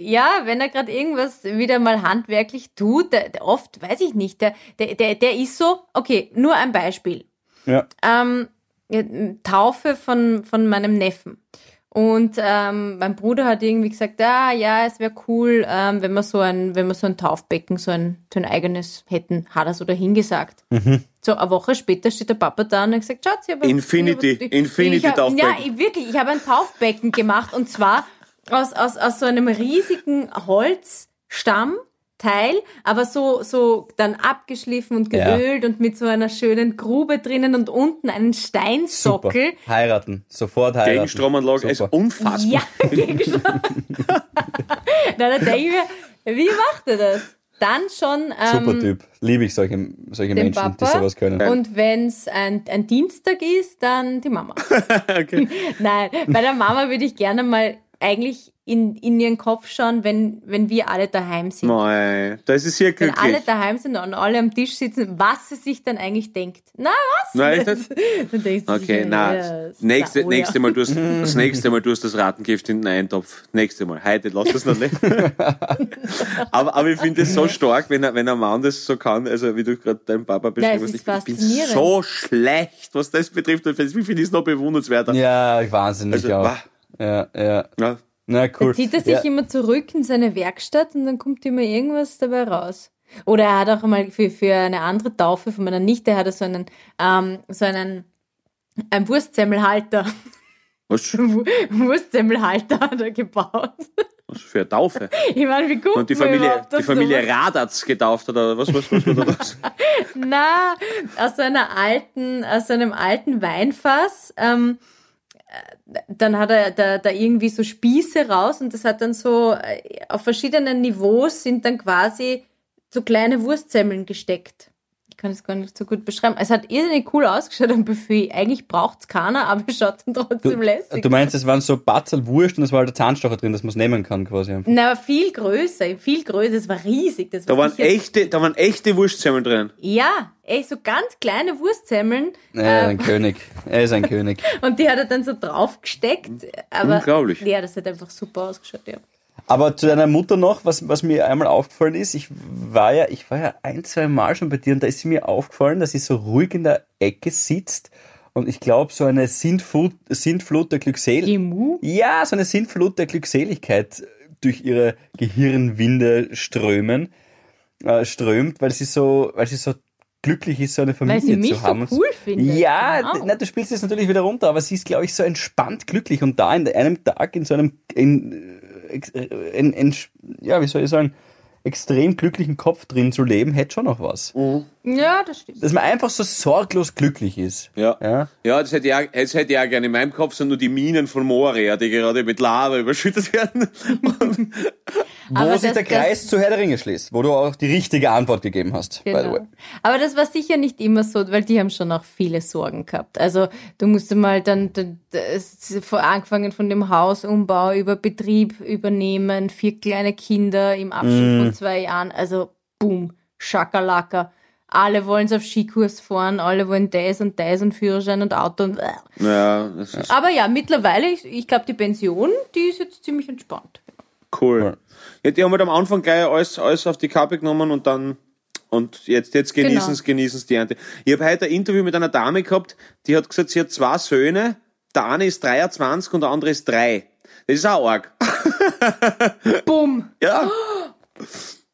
ja, wenn er gerade irgendwas wieder mal handwerklich tut, der, der oft, weiß ich nicht, der, der, der, ist so, okay, nur ein Beispiel. Ja. ähm, Taufe von, von meinem Neffen. Und ähm, mein Bruder hat irgendwie gesagt, ah, ja, es wäre cool, ähm, wenn wir so ein, wenn wir so ein Taufbecken, so ein, so ein eigenes hätten, hat er so dahingesagt. So eine Woche später steht der Papa da und hat gesagt, Schatz, ich habe Infinity, ich Infinity ich hab, Taufbecken. Ja, ich, wirklich, ich habe ein Taufbecken gemacht und zwar aus, aus, aus so einem riesigen Holzstamm. Teil, aber so, so dann abgeschliffen und Ja. geölt und mit so einer schönen Grube drinnen und unten einen Super. Steinsockel. Heiraten. Sofort heiraten. Gegenstromanlage ist Super. unfassbar. Ja, Gegenstand. Na, da denke ich mir, wie macht er das? Dann schon Super ähm, Typ. Liebe ich solche, solche Menschen, die Papa sowas können. und wenn es ein, ein Dienstag ist, dann die Mama. Nein, bei der Mama würde ich gerne mal eigentlich in, in ihren Kopf schauen, wenn, wenn wir alle daheim sind. Nein, das ist sehr Wenn alle glücklich. daheim sind und alle am Tisch sitzen, was sie sich dann eigentlich denkt. Na, was? Nein, du Okay, sich, na, ja, nächste, na, oh ja. nächste Mal tust, das nächste Mal tust du das Ratengift in den Eintopf. Nächste Mal. Heute lass das noch nicht. aber, aber ich finde es so stark, wenn, wenn ein Mann das so kann, also wie du gerade deinen Papa beschrieben es hast. ist Ich, bin so schlecht, was das betrifft. Und Wie finde ich es noch bewundernswerter? Ja, wahnsinnig Also, auch. Ja, ja. Ja. Na cool. Dann zieht er sich ja. immer zurück in seine Werkstatt und dann kommt immer irgendwas dabei raus. Oder er hat auch einmal für, für eine andere Taufe von meiner Nichte hat er so einen, ähm, so einen, einen Wurstsemmelhalter. Was, Wurstsemmelhalter hat er gebaut. was für eine Taufe? Ich meine, wie gut Und die Familie, die Familie Radatz getauft oder was, was, was, was war das? Na, aus so einer alten, aus einem alten Weinfass. Ähm, äh, dann hat er da, da irgendwie so Spieße raus und das hat dann so äh, auf verschiedenen Niveaus sind dann quasi so kleine Wurstsemmeln gesteckt. Ich kann es gar nicht so gut beschreiben. Es hat irrsinnig cool ausgeschaut am Buffet. Eigentlich braucht's keiner, aber es schaut dann trotzdem lässig. Du meinst, es waren so Batzel Wurst und es war halt der Zahnstocher drin, dass man es nehmen kann quasi. einfach. Na, aber viel größer, viel größer. Es war riesig. Das war Da waren echte, da waren echte Wurstsemmeln drin. Ja, echt so ganz kleine Wurstsemmeln. Er ist Ähm, ein König. Er ist ein König. Und die hat er dann so draufgesteckt. Aber Unglaublich. Ja, das hat einfach super ausgeschaut, ja. Aber zu deiner Mutter noch, was, was mir einmal aufgefallen ist, ich war ja, ich war ja ein, zwei Mal schon bei dir und da ist sie mir aufgefallen, dass sie so ruhig in der Ecke sitzt und ich glaube, so eine Sintflut, Sintflut der Glückseligkeit. Ja, so eine Sintflut der Glückseligkeit durch ihre Gehirnwinde strömen, äh, strömt, weil sie so, weil sie so glücklich ist, so eine Familie Weil sie mich zu haben. so cool findet. Ja, Genau. na, du spielst es natürlich wieder runter, aber sie ist, glaube ich, so entspannt glücklich und da in einem Tag in so einem, in, in, in, ja, wie soll ich sagen, extrem glücklichen Kopf drin zu leben, hätte schon noch was. Ja, das stimmt. Dass man einfach so sorglos glücklich ist. Ja. Ja. Ja, das hätte ich, auch, das hätte ich auch gerne. In meinem Kopf sind nur die Minen von Moria, die gerade mit Lava überschüttet werden. Wo Aber sich das- der Kreis zu Herr der Ringe schließt, wo du auch die richtige Antwort gegeben hast, by the way. Genau. Aber das war sicher nicht immer so, weil die haben schon auch viele Sorgen gehabt. Also du musst mal dann, dann das, vor- angefangen von dem Hausumbau über Betrieb übernehmen, vier kleine Kinder im Abstand von zwei Jahren. Also boom, Schakalaka. Alle wollen auf Skikurs fahren, alle wollen das und das und Führerschein und Auto und ja, das ist Aber ja, mittlerweile, ich, ich glaube, die Pension, die ist jetzt ziemlich entspannt. cool. Ja, die haben halt am Anfang gleich alles, alles auf die Kappe genommen und dann und jetzt, jetzt genießen es, genießen es die Ernte. Ich habe heute ein Interview mit einer Dame gehabt, die hat gesagt, sie hat zwei Söhne, der eine ist 23 und der andere ist drei. Das ist auch arg. Bumm! Ja.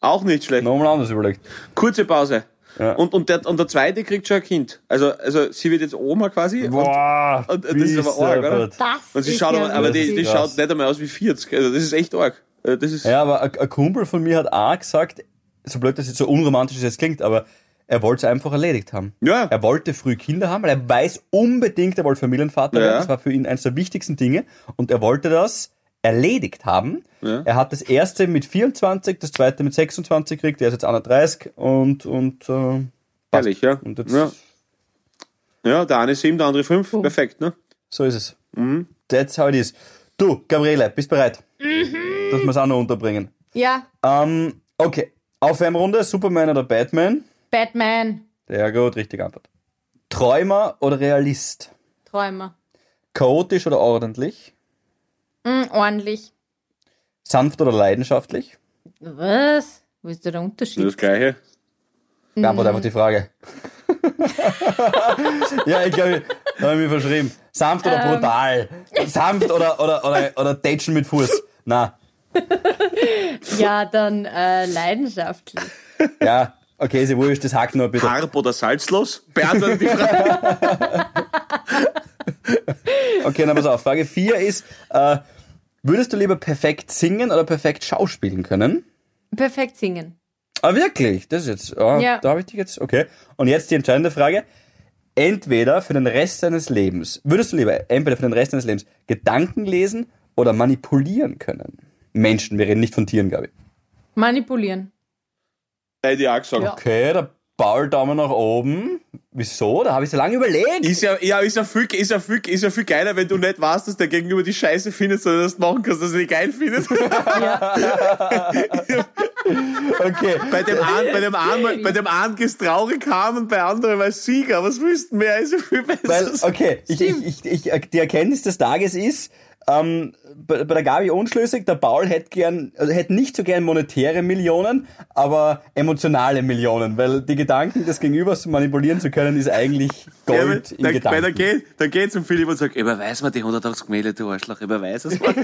Auch nicht schlecht. Nochmal anders überlegt. Kurze Pause. Ja. Und, und, der, und der zweite kriegt schon ein Kind. Also, also sie wird jetzt Oma quasi. Boah, und das ist aber arg, oder? Das Und sie ist schaut ja aber, aber die, die schaut nicht einmal aus wie 40. Also das ist echt arg. Äh, Das ist, Ja, aber ein, Kumpel von mir hat auch gesagt, so blöd das jetzt so unromantisch das jetzt klingt, aber er wollte es einfach erledigt haben. Ja. Er wollte früh Kinder haben, weil er weiß unbedingt, er wollte Familienvater Ja. werden. Das war für ihn eines der wichtigsten Dinge. Und er wollte das erledigt haben. Ja. Er hat das erste mit 24, das zweite mit 26 gekriegt, er ist jetzt 31 und, und, äh, passt. Ehrlich, ja. Und jetzt, ja. Ja, der eine sieben, der andere fünf. Oh. Perfekt, ne? so ist es. Mhm. That's how it is. Du, Gabriele, bist bereit? Mhm. Dass wir es auch noch unterbringen. Ja, Ähm, okay. Aufwärmrunde, Superman oder Batman? Batman. Sehr gut, richtige Antwort. Träumer oder Realist? Träumer. Chaotisch oder ordentlich? Mm, ordentlich. Sanft oder leidenschaftlich? Was? Wo ist da der Unterschied? das Gleiche. Beantwort einfach die Frage. ja, ich glaube, da habe ich mich verschrieben. Sanft oder brutal? Sanft oder, oder, oder, oder Tätschen mit Fuß? Na, Ja, dann äh, leidenschaftlich. ja, okay, sie wurscht, das hakt nur bitte. Harp oder salzlos? Beantworte die Frage. Okay, dann pass auf. Frage 4 ist, äh, würdest du lieber perfekt singen oder perfekt schauspielen können? Perfekt singen. Ah, wirklich? Das ist jetzt, oh, Ja. da habe ich dich jetzt, okay. Und jetzt die entscheidende Frage. Entweder für den Rest deines Lebens, würdest du lieber entweder für den Rest deines Lebens Gedanken lesen oder manipulieren können? Menschen, wir reden nicht von Tieren, glaube ich. Manipulieren. Hätte ich auch gesagt. Ja. Okay, der Paul Daumen nach oben. Wieso? Da habe ich so lange überlegt. Ist ja, ja, ist ja viel, ist ja viel, ist ja viel geiler, wenn du nicht weißt, dass der Gegenüber die Scheiße findet, sondern dass du machen kannst, dass er die geil findet. Okay. bei dem einen, bei dem einen, bei dem einen geht's traurig haben und bei anderen war es Sieger. Was willst du mehr? Ist ja viel besser. Weil, okay, ich, ich, ich, ich, die Erkenntnis des Tages ist, ähm, bei, bei der Gabi unschlüssig, der Paul hätte gern, also hätte nicht so gern monetäre Millionen, aber emotionale Millionen, weil die Gedanken des Gegenübers manipulieren zu können, ist eigentlich Ja, Gold in weil, Gedanken. weil da geht, da geht zum Philipp und sagt, überweis mir die 180 Gemälde, du Arschloch, überweis es mir.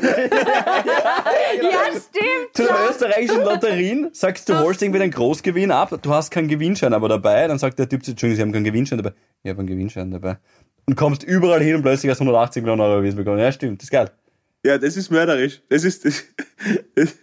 Ja, stimmt. Zu den österreichischen Lotterien sagst du, holst irgendwie den Großgewinn ab, du hast keinen Gewinnschein aber dabei, dann sagt der Typ zu dir, Entschuldigung, Sie haben keinen Gewinnschein dabei. Ich habe einen Gewinnschein dabei. Und kommst überall hin und plötzlich hast du 180 Millionen Euro erwiesen bekommen. Ja, stimmt, das ist geil. Ja, das ist mörderisch. Das ist, das, das,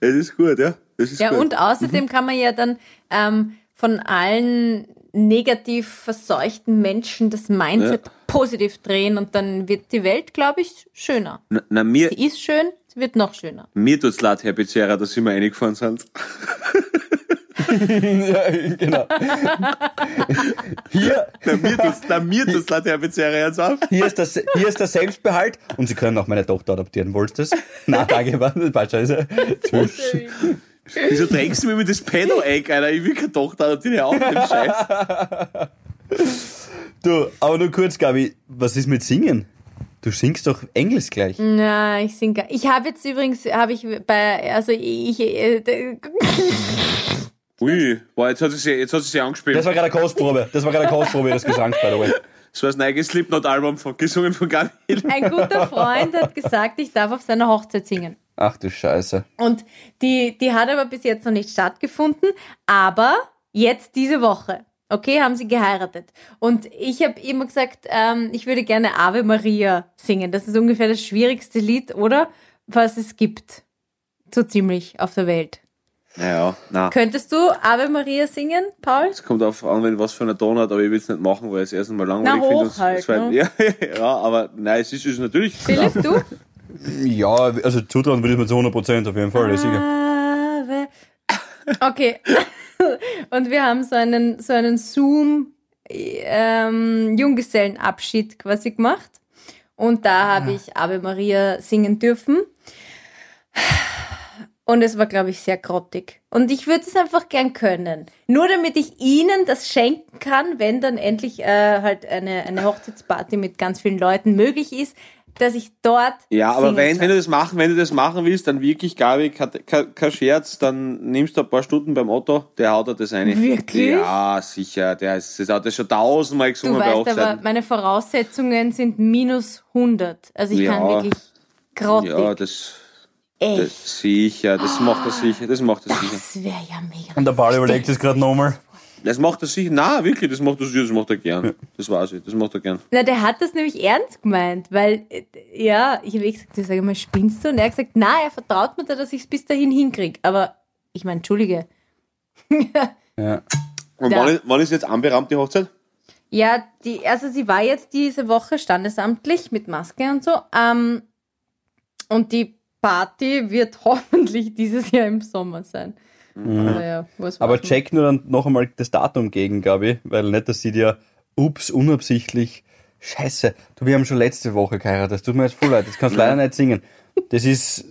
das ist gut, ja. Das ist Ja, gut. und außerdem kann man ja dann ähm, von allen negativ verseuchten Menschen das Mindset positiv drehen und dann wird die Welt, glaube ich, schöner. na, na, mir, Sie ist schön, sie wird noch schöner. mir tut's leid, Herr Becerra, dass Sie mir reingefahren sind. ja, genau. Hier, mir tut's leid, Herr Becerra, jetzt auf. hier ist, das, hier ist der Selbstbehalt und Sie können auch meine Tochter adoptieren. Wolltest du das? Na, danke, warte, passt scheiße. Tschüss. Wieso drängst du mir mit das Pedo-Egg, Alter? Ich will keine Tochter adoptieren, mit dem Scheiß. Du, aber nur kurz, Gabi, was ist mit Singen? Du singst doch Englisch gleich. Na, ich singe. gar- Ich habe jetzt übrigens, habe ich bei, also ich, äh, Ui, boah, jetzt hat sie sich, jetzt hat sie sich angespielt. Das war gerade eine Kostprobe. Das war gerade eine Kostprobe des Gesangs, by the way. Das war das neue Slipknot-Album von, gesungen von Gabi. ein guter Freund hat gesagt, ich darf auf seiner Hochzeit singen. Ach du Scheiße. Und die, die hat aber bis jetzt noch nicht stattgefunden, aber jetzt diese Woche. Okay, haben sie geheiratet. Und ich habe immer gesagt, ähm, ich würde gerne Ave Maria singen. Das ist ungefähr das schwierigste Lied, oder? Was es gibt. So ziemlich auf der Welt. Naja, na. Könntest du Ave Maria singen, Paul? Es kommt auf an, wenn was für eine Ton hat, aber ich will es nicht machen, weil ich es erstens mal langweilig Na, hoch halt, ne? ja, ja, aber nein, es ist, es ist natürlich. Philipp, du? Ja, also zutrauen würde ich mir zu 100% auf jeden Fall, ja, sicher. Ave. Okay. Und wir haben so einen, so einen Zoom ähm, Junggesellenabschied quasi gemacht. Und da habe ich Ave Maria singen dürfen. Und es war, glaube ich, sehr grottig. Und ich würde es einfach gern können. Nur damit ich Ihnen das schenken kann, wenn dann endlich äh, halt eine, eine Hochzeitsparty mit ganz vielen Leuten möglich ist, dass ich dort. Ja, aber wenn, wenn du das machen, wenn du das machen willst, dann wirklich, Gabi, kein, Scherz, dann nimmst du ein paar Stunden beim Otto, der haut dir das eine. Wirklich? Ja, sicher, der ist, das hat das schon tausendmal Du gesungen bei weißt aber, Hochzeiten. meine Voraussetzungen sind minus 100. Also ich Ja. kann wirklich grottig. Ja, das, Echt. das sicher, das macht er sicher, das macht er sicher. Das wäre ja mega. Und der Paul überlegt es gerade nochmal. Das macht er sicher, na wirklich, das macht er sicher, das macht er gern. Das weiß ich, das macht er gern. Na, der hat das nämlich ernst gemeint, weil, äh, ja, ich habe eh gesagt, ich sage mal, spinnst du? Und er hat gesagt, na, er vertraut mir da, dass ich es bis dahin hinkriege. Aber ich meine, entschuldige. Ja. Und Ja. wann, ist, wann ist jetzt anberaumt die Hochzeit? Ja, die, also sie war jetzt diese Woche standesamtlich mit Maske und so. Ähm, und die Party wird hoffentlich dieses Jahr im Sommer sein. Aber ja, Aber check nur dann noch einmal das Datum gegen, Gabi, weil nicht, dass sie dir, ups, unabsichtlich, scheiße, du, wir haben schon letzte Woche geheiratet, das tut mir jetzt voll leid, das kannst du leider nicht singen. Das ist,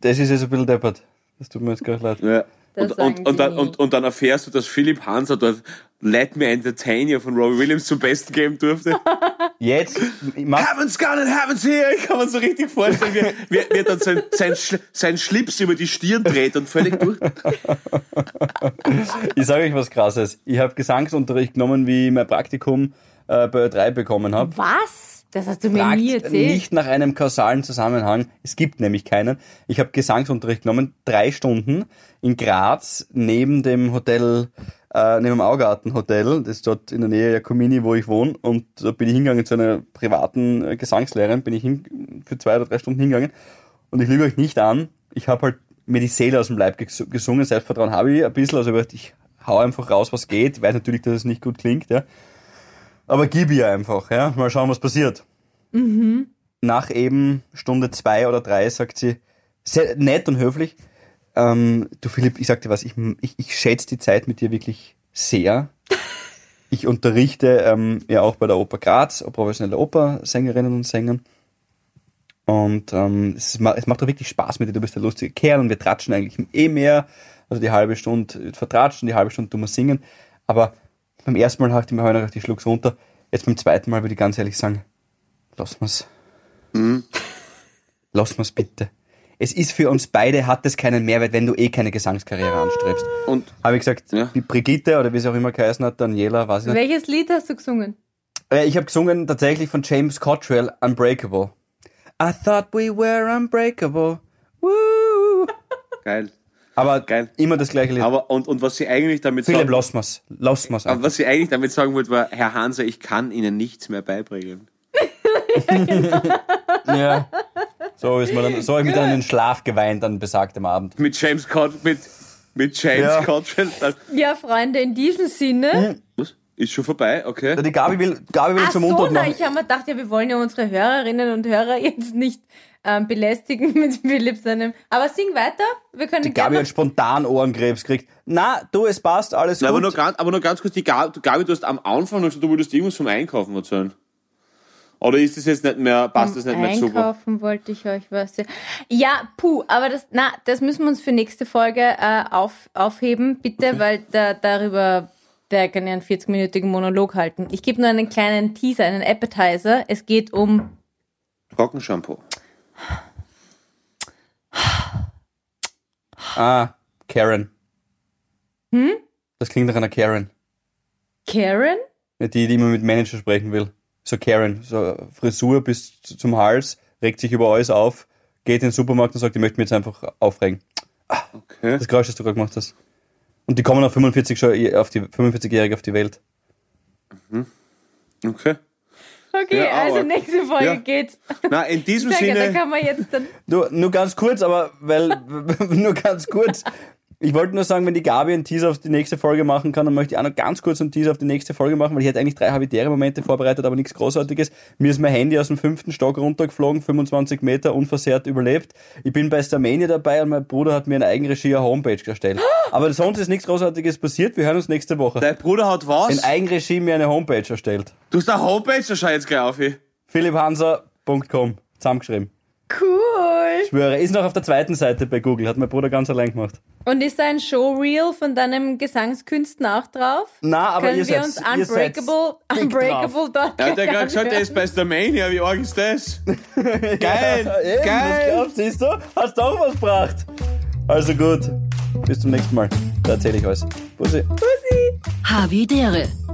das ist jetzt ein bisschen deppert. Das tut mir jetzt gerade leid. Ja. Und, und, und, dann, und dann erfährst du, dass Philipp Hanser dort Let Me Entertain You von Robbie Williams zum Besten geben durfte. Jetzt, mach, Heaven's gone and heaven's here. Ich kann mir so richtig vorstellen, wie, wie, wie er dann sein, sein, sein Schlips über die Stirn dreht und völlig durch. ich sage euch was krasses. Ich habe Gesangsunterricht genommen, wie ich mein Praktikum äh, bei Ö3 bekommen habe. Was? Das hast du mir Fragt nie erzählt. nicht nach einem kausalen Zusammenhang. Es gibt nämlich keinen. Ich habe Gesangsunterricht genommen, drei Stunden in Graz neben dem Hotel, äh, neben dem Augarten Hotel. Das ist dort in der Nähe Jacomini, wo ich wohne. Und da bin ich hingegangen zu einer privaten äh, Gesangslehrerin, bin ich hin, für zwei oder drei Stunden hingegangen. Und ich lüge euch nicht an. Ich habe halt mir die Seele aus dem Leib ges- gesungen. Selbstvertrauen habe ich ein bisschen. Also ich hau einfach raus, was geht. Ich weiß natürlich, dass es nicht gut klingt, ja. Aber gib ihr einfach, ja. Mal schauen, was passiert. Nach eben Stunde zwei oder drei sagt sie, sehr nett und höflich, ähm, du Philipp, ich sag dir was, ich, ich, ich schätze die Zeit mit dir wirklich sehr. Ich unterrichte ähm, ja auch bei der Oper Graz, professionelle Opersängerinnen und Sängern. Und ähm, es, ma es macht doch wirklich Spaß mit dir, du bist der lustige Kerl und wir tratschen eigentlich eh mehr. Also die halbe Stunde wird vertratscht und die halbe Stunde tun wir singen. Aber beim ersten Mal dachte ich mir, heute noch, ich schluck's runter. Jetzt beim zweiten Mal würde ich ganz ehrlich sagen, lass mal's. Lass mal's bitte. Es ist für uns beide, hat es keinen Mehrwert, wenn du eh keine Gesangskarriere anstrebst. Und Habe ich gesagt, Ja. die Brigitte oder wie sie auch immer geheißen hat, Daniela, weiß ich nicht. Welches Lied hast du gesungen? Äh, Ich habe gesungen tatsächlich von James Cottrell, Unbreakable. I thought we were unbreakable. Woo. geil. Aber Geil. immer das gleiche Lied. Aber und, und was sie eigentlich damit Philipp, sagen, lass mal's. Lass mal's aber was sie eigentlich damit sagen wollte, war, Herr Hanser, ich kann Ihnen nichts mehr beibringen. Ja. So ist man dann, so habe ich mich dann in den Schlaf geweint an besagtem Abend. Mit James Cott, mit, mit James Ja. Ja, Freunde, in diesem Sinne. Was? Ist schon vorbei, okay. Die Gabi will, Gabi will Ach zum so, na, machen. ich habe mir gedacht, ja, wir wollen ja unsere Hörerinnen und Hörer jetzt nicht ähm, belästigen mit Philipp seinem. Aber sing weiter. Wir können Die Gabi gerne. hat spontan Ohrenkrebs gekriegt. Na, du, es passt, alles Na, aber, nur gut. ganz, aber nur ganz kurz, die Gabi, Gabi, du hast am Anfang noch gesagt, du würdest irgendwas vom Einkaufen erzählen. Oder ist das jetzt nicht mehr, passt das nicht mehr super? Einkaufen wollte ich euch was. Ja, puh, aber das, na, das müssen wir uns für nächste Folge äh, auf, aufheben, bitte, weil da, darüber der kann ja einen 40-minütigen Monolog halten. Ich gebe nur einen kleinen Teaser, einen Appetizer. Es geht um Trockenshampoo. Ah, Karen. Hm? Das klingt nach einer Karen. Karen. Ja, Die, die immer mit Manager sprechen will. So Karen, so Frisur bis zu- zum Hals, regt sich über alles auf, geht in den Supermarkt und sagt, ich möchte mich jetzt einfach aufregen. Okay. Das Geräusch, das du gerade gemacht hast. Und die kommen auf 45 schon auf die 45-Jährige auf die Welt. Okay. Okay, Ja, aber- also nächste Folge ja. geht's. Na, in diesem ja, da Sinne, kann man jetzt dann. Nur, nur ganz kurz, aber weil nur ganz kurz. Ich wollte nur sagen, wenn die Gabi einen Teaser auf die nächste Folge machen kann, dann möchte ich auch noch ganz kurz einen Teaser auf die nächste Folge machen, weil ich hätte eigentlich drei habitäre Momente vorbereitet, aber nichts Großartiges. Mir ist mein Handy aus dem fünften Stock runtergeflogen, 25 Meter unversehrt überlebt. Ich bin bei Starmania dabei und mein Bruder hat mir in Eigenregie eine Homepage erstellt. Aber sonst ist nichts Großartiges passiert. Wir hören uns nächste Woche. dein Bruder hat was? In Eigenregie mir eine Homepage erstellt. Du hast eine Homepage, da schau jetzt gleich auf. philipphanser.com. Zusammengeschrieben. Cool. Ich schwöre, ist noch auf der zweiten Seite bei Google. Hat mein Bruder ganz allein gemacht. Und ist da ein Showreel von deinem Gesangskünsten auch drauf? Na, aber Können ihr wir seid, uns Unbreakable, Unbreakable dort Er hat ja gerade anhören? gesagt, er ist bei Starmania. Wie arg ist das? Geil, Ja, eben, geil. Glaubst, siehst du? Hast auch was gebracht. Also gut. Bis zum nächsten Mal. Da erzähle ich alles. Bussi. Havidere.